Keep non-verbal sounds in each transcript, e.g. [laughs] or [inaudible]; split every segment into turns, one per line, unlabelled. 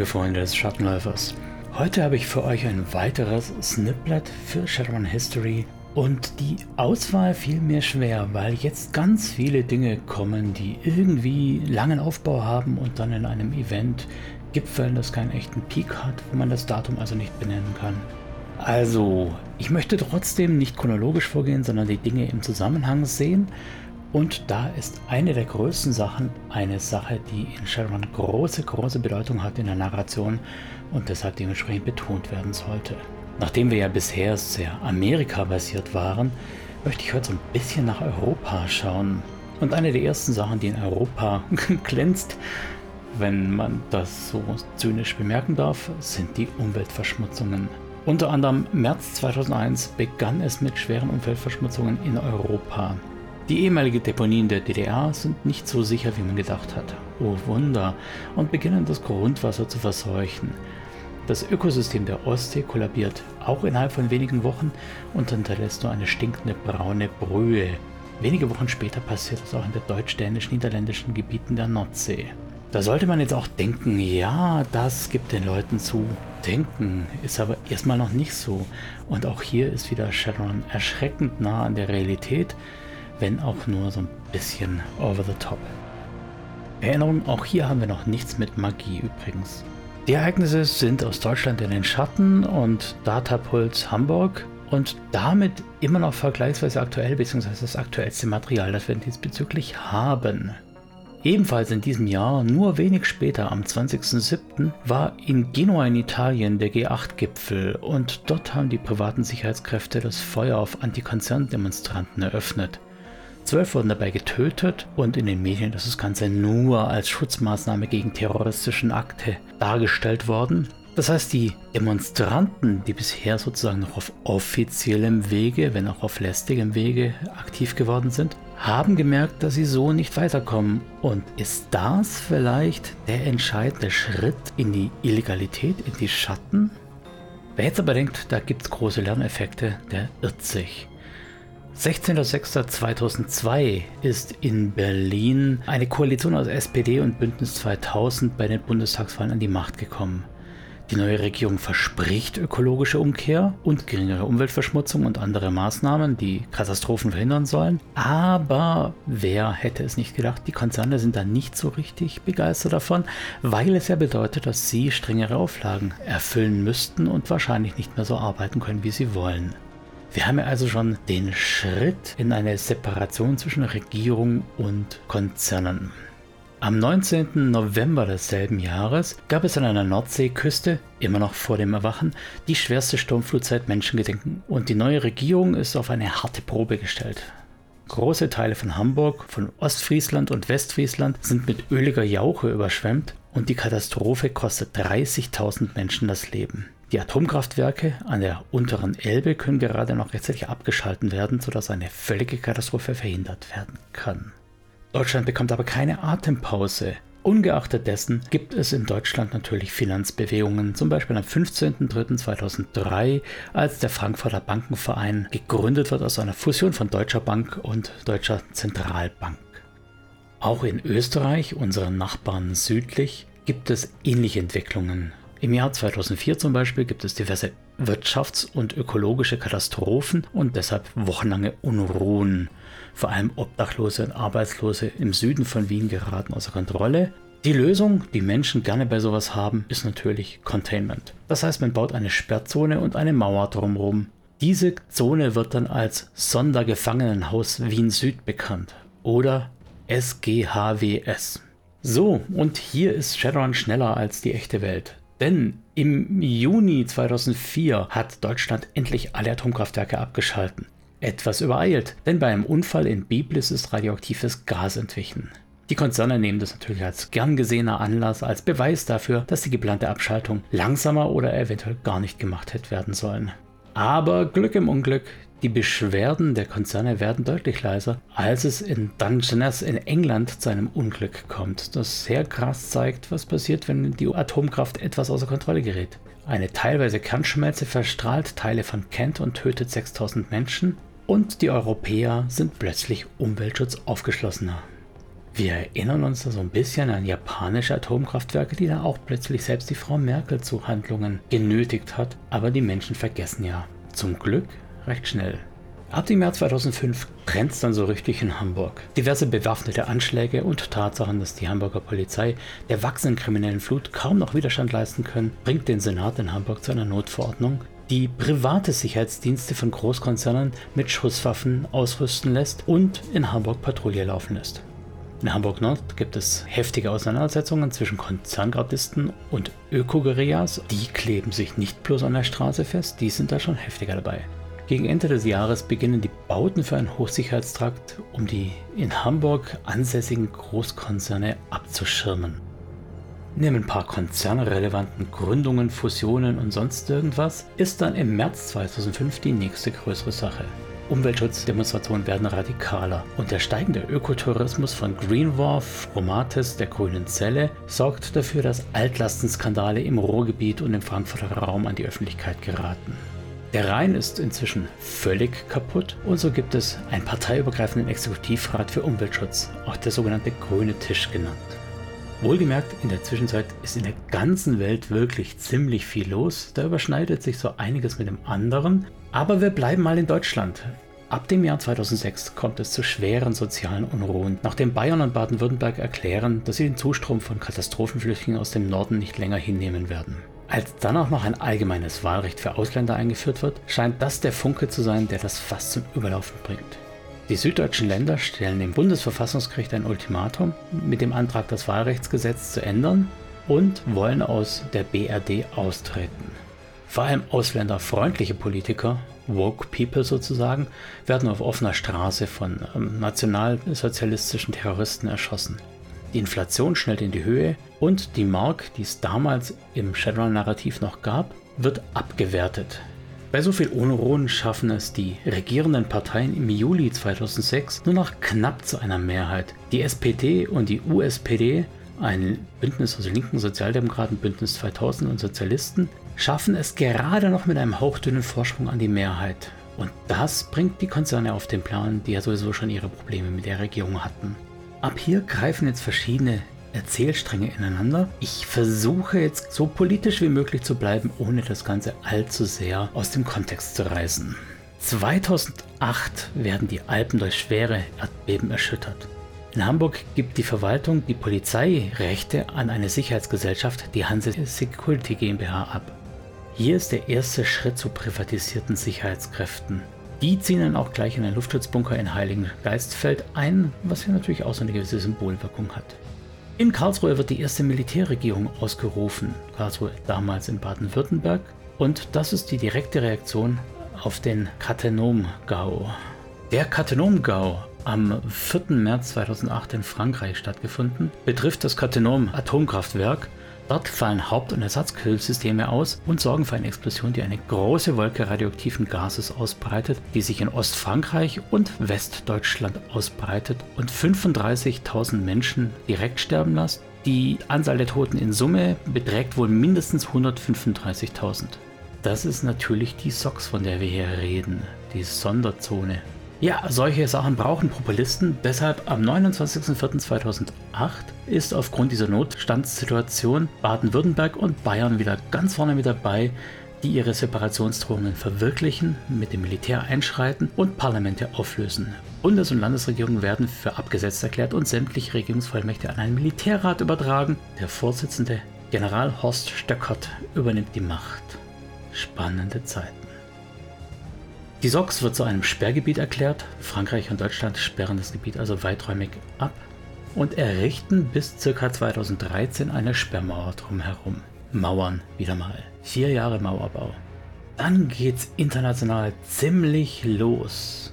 Liebe Freunde des Schattenläufers, heute habe ich für euch ein weiteres Sniplet für Shadowrun History und die Auswahl fiel mir schwer, weil jetzt ganz viele Dinge kommen, die irgendwie langen Aufbau haben und dann in einem Event gipfeln, das keinen echten Peak hat, wo man das Datum also nicht benennen kann. Also, ich möchte trotzdem nicht chronologisch vorgehen, sondern die Dinge im Zusammenhang sehen und da ist eine der größten Sachen eine Sache, die in Shadowrun große, große Bedeutung hat in der Narration und deshalb dementsprechend betont werden sollte. Nachdem wir ja bisher sehr Amerika-basiert waren, möchte ich heute so ein bisschen nach Europa schauen. Und eine der ersten Sachen, die in Europa [laughs] glänzt, wenn man das so zynisch bemerken darf, sind die Umweltverschmutzungen. Unter anderem März 2001 begann es mit schweren Umweltverschmutzungen in Europa. Die ehemaligen Deponien der DDR sind nicht so sicher, wie man gedacht hat. Oh Wunder! Und beginnen das Grundwasser zu verseuchen. Das Ökosystem der Ostsee kollabiert auch innerhalb von wenigen Wochen und hinterlässt nur eine stinkende braune Brühe. Wenige Wochen später passiert das auch in den deutsch-dänisch-niederländischen Gebieten der Nordsee. Da sollte man jetzt auch denken, ja, das gibt den Leuten zu. Denken ist aber erstmal noch nicht so. Und auch hier ist wieder Shadowrun erschreckend nah an der Realität wenn auch nur so ein bisschen over the top. Erinnerung, auch hier haben wir noch nichts mit Magie übrigens. Die Ereignisse sind aus Deutschland in den Schatten und Datapuls Hamburg und damit immer noch vergleichsweise aktuell, beziehungsweise das aktuellste Material, das wir diesbezüglich haben. Ebenfalls in diesem Jahr, nur wenig später, am 20.07., war in Genua in Italien der G8-Gipfel und dort haben die privaten Sicherheitskräfte das Feuer auf Antikonzerndemonstranten eröffnet. Zwölf wurden dabei getötet und in den Medien ist das Ganze nur als Schutzmaßnahme gegen terroristischen Akte dargestellt worden. Das heißt, die Demonstranten, die bisher sozusagen noch auf offiziellem Wege, wenn auch auf lästigem Wege aktiv geworden sind, haben gemerkt, dass sie so nicht weiterkommen. Und ist das vielleicht der entscheidende Schritt in die Illegalität, in die Schatten? Wer jetzt aber denkt, da gibt es große Lerneffekte, der irrt sich. 16.06.2002 ist in Berlin eine Koalition aus SPD und Bündnis 2000 bei den Bundestagswahlen an die Macht gekommen. Die neue Regierung verspricht ökologische Umkehr und geringere Umweltverschmutzung und andere Maßnahmen, die Katastrophen verhindern sollen. Aber wer hätte es nicht gedacht, die Konzerne sind da nicht so richtig begeistert davon, weil es ja bedeutet, dass sie strengere Auflagen erfüllen müssten und wahrscheinlich nicht mehr so arbeiten können, wie sie wollen. Wir haben ja also schon den Schritt in eine Separation zwischen Regierung und Konzernen. Am 19. November desselben Jahres gab es an einer Nordseeküste, immer noch vor dem Erwachen, die schwerste Sturmflut seit Menschengedenken und die neue Regierung ist auf eine harte Probe gestellt. Große Teile von Hamburg, von Ostfriesland und Westfriesland sind mit öliger Jauche überschwemmt und die Katastrophe kostet 30.000 Menschen das Leben. Die Atomkraftwerke an der unteren Elbe können gerade noch rechtzeitig abgeschalten werden, sodass eine völlige Katastrophe verhindert werden kann. Deutschland bekommt aber keine Atempause. Ungeachtet dessen gibt es in Deutschland natürlich Finanzbewegungen, zum Beispiel am 15.03.2003, als der Frankfurter Bankenverein gegründet wird aus einer Fusion von Deutscher Bank und Deutscher Zentralbank. Auch in Österreich, unseren Nachbarn südlich, gibt es ähnliche Entwicklungen. Im Jahr 2004 zum Beispiel gibt es diverse wirtschafts- und ökologische Katastrophen und deshalb wochenlange Unruhen. Vor allem Obdachlose und Arbeitslose im Süden von Wien geraten außer Kontrolle. Die Lösung, die Menschen gerne bei sowas haben, ist natürlich Containment. Das heißt, man baut eine Sperrzone und eine Mauer drumherum. Diese Zone wird dann als Sondergefangenenhaus Wien Süd bekannt oder SGHWS. So, und hier ist Shadowrun schneller als die echte Welt. Denn im Juni 2004 hat Deutschland endlich alle Atomkraftwerke abgeschalten. Etwas übereilt, denn bei einem Unfall in Biblis ist radioaktives Gas entwichen. Die Konzerne nehmen das natürlich als gern gesehener Anlass, als Beweis dafür, dass die geplante Abschaltung langsamer oder eventuell gar nicht gemacht hätte werden sollen. Aber Glück im Unglück, die Beschwerden der Konzerne werden deutlich leiser, als es in Dungeness in England zu einem Unglück kommt, das sehr krass zeigt, was passiert, wenn die Atomkraft etwas außer Kontrolle gerät. Eine teilweise Kernschmelze verstrahlt Teile von Kent und tötet 6000 Menschen und die Europäer sind plötzlich Umweltschutz aufgeschlossener. Wir erinnern uns da so ein bisschen an japanische Atomkraftwerke, die dann auch plötzlich selbst die Frau Merkel zu Handlungen genötigt hat. Aber die Menschen vergessen ja zum Glück recht schnell. Ab dem Jahr 2005 brennt es dann so richtig in Hamburg. Diverse bewaffnete Anschläge und Tatsachen, dass die Hamburger Polizei der wachsenden kriminellen Flut kaum noch Widerstand leisten können, bringt den Senat in Hamburg zu einer Notverordnung, die private Sicherheitsdienste von Großkonzernen mit Schusswaffen ausrüsten lässt und in Hamburg Patrouille laufen lässt. In Hamburg Nord gibt es heftige Auseinandersetzungen zwischen Konzerngardisten und Ökoguerillas. Die kleben sich nicht bloß an der Straße fest, die sind da schon heftiger dabei. Gegen Ende des Jahres beginnen die Bauten für einen Hochsicherheitstrakt, um die in Hamburg ansässigen Großkonzerne abzuschirmen. Neben ein paar konzernrelevanten Gründungen, Fusionen und sonst irgendwas ist dann im März 2005 die nächste größere Sache. Umweltschutzdemonstrationen werden radikaler und der steigende Ökotourismus von Greenwharf, Romatis, der grünen Zelle sorgt dafür, dass Altlastenskandale im Ruhrgebiet und im Frankfurter Raum an die Öffentlichkeit geraten. Der Rhein ist inzwischen völlig kaputt und so gibt es einen parteiübergreifenden Exekutivrat für Umweltschutz, auch der sogenannte Grüne Tisch genannt. Wohlgemerkt, in der Zwischenzeit ist in der ganzen Welt wirklich ziemlich viel los, da überschneidet sich so einiges mit dem anderen, aber wir bleiben mal in Deutschland. Ab dem Jahr 2006 kommt es zu schweren sozialen Unruhen, nachdem Bayern und Baden-Württemberg erklären, dass sie den Zustrom von Katastrophenflüchtlingen aus dem Norden nicht länger hinnehmen werden. Als dann auch noch ein allgemeines Wahlrecht für Ausländer eingeführt wird, scheint das der Funke zu sein, der das Fass zum Überlaufen bringt. Die süddeutschen Länder stellen dem Bundesverfassungsgericht ein Ultimatum mit dem Antrag, das Wahlrechtsgesetz zu ändern und wollen aus der BRD austreten. Vor allem ausländerfreundliche Politiker, woke people sozusagen, werden auf offener Straße von ähm, nationalsozialistischen Terroristen erschossen. Die Inflation schnellt in die Höhe und die Mark, die es damals im Shadowrun-Narrativ noch gab, wird abgewertet. Bei so viel Unruhen schaffen es die regierenden Parteien im Juli 2006 nur noch knapp zu einer Mehrheit. Die SPD und die USPD, ein Bündnis aus linken Sozialdemokraten, Bündnis 2000 und Sozialisten, schaffen es gerade noch mit einem hauchdünnen Vorsprung an die Mehrheit. Und das bringt die Konzerne auf den Plan, die ja sowieso schon ihre Probleme mit der Regierung hatten. Ab hier greifen jetzt verschiedene Erzählstränge ineinander. Ich versuche jetzt so politisch wie möglich zu bleiben, ohne das Ganze allzu sehr aus dem Kontext zu reißen. 2008 werden die Alpen durch schwere Erdbeben erschüttert. In Hamburg gibt die Verwaltung die Polizeirechte an eine Sicherheitsgesellschaft, die Hanse Security GmbH, ab. Hier ist der erste Schritt zu privatisierten Sicherheitskräften. Die ziehen dann auch gleich in einen Luftschutzbunker in Heiligen Geistfeld ein, was ja natürlich auch so eine gewisse Symbolwirkung hat. In Karlsruhe wird die erste Militärregierung ausgerufen, Karlsruhe damals in Baden-Württemberg, und das ist die direkte Reaktion auf den Katenom-Gau. Der Katenom-Gau am 4. März 2008 in Frankreich stattgefunden, betrifft das Katenom-Atomkraftwerk, Dort fallen Haupt- und Ersatzkühlsysteme aus und sorgen für eine Explosion, die eine große Wolke radioaktiven Gases ausbreitet, die sich in Ostfrankreich und Westdeutschland ausbreitet und 35.000 Menschen direkt sterben lässt. Die Anzahl der Toten in Summe beträgt wohl mindestens 135.000. Das ist natürlich die SOX, von der wir hier reden, die Sonderzone. Ja, solche Sachen brauchen Populisten. Deshalb am 29.04.2008 ist aufgrund dieser Notstandssituation Baden-Württemberg und Bayern wieder ganz vorne mit dabei, die ihre Separationsdrohungen verwirklichen, mit dem Militär einschreiten und Parlamente auflösen. Bundes- und Landesregierungen werden für abgesetzt erklärt und sämtliche Regierungsvollmächte an einen Militärrat übertragen. Der Vorsitzende General Horst Stöckert übernimmt die Macht. Spannende Zeiten. Die SOX wird zu einem Sperrgebiet erklärt. Frankreich und Deutschland sperren das Gebiet also weiträumig ab und errichten bis ca. 2013 eine Sperrmauer drumherum. Mauern wieder mal. Vier Jahre Mauerbau. Dann geht's international ziemlich los.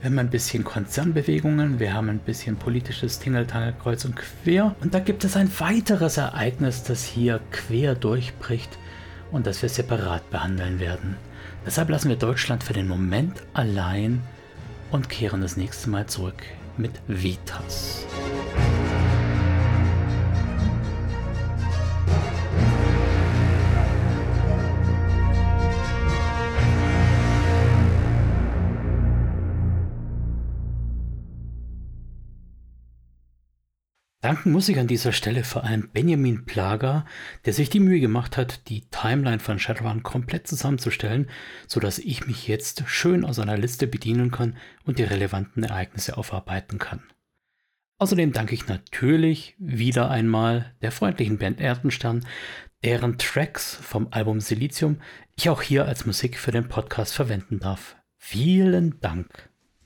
Wir haben ein bisschen Konzernbewegungen, wir haben ein bisschen politisches Tingeltangel kreuz und quer. Und da gibt es ein weiteres Ereignis, das hier quer durchbricht und das wir separat behandeln werden. Deshalb lassen wir Deutschland für den Moment allein und kehren das nächste Mal zurück mit Vitas. Danken muss ich an dieser Stelle vor allem Benjamin Plager, der sich die Mühe gemacht hat, die Timeline von Shadowrun komplett zusammenzustellen, sodass ich mich jetzt schön aus einer Liste bedienen kann und die relevanten Ereignisse aufarbeiten kann. Außerdem danke ich natürlich wieder einmal der freundlichen Band Erdenstern, deren Tracks vom Album Silizium ich auch hier als Musik für den Podcast verwenden darf. Vielen Dank.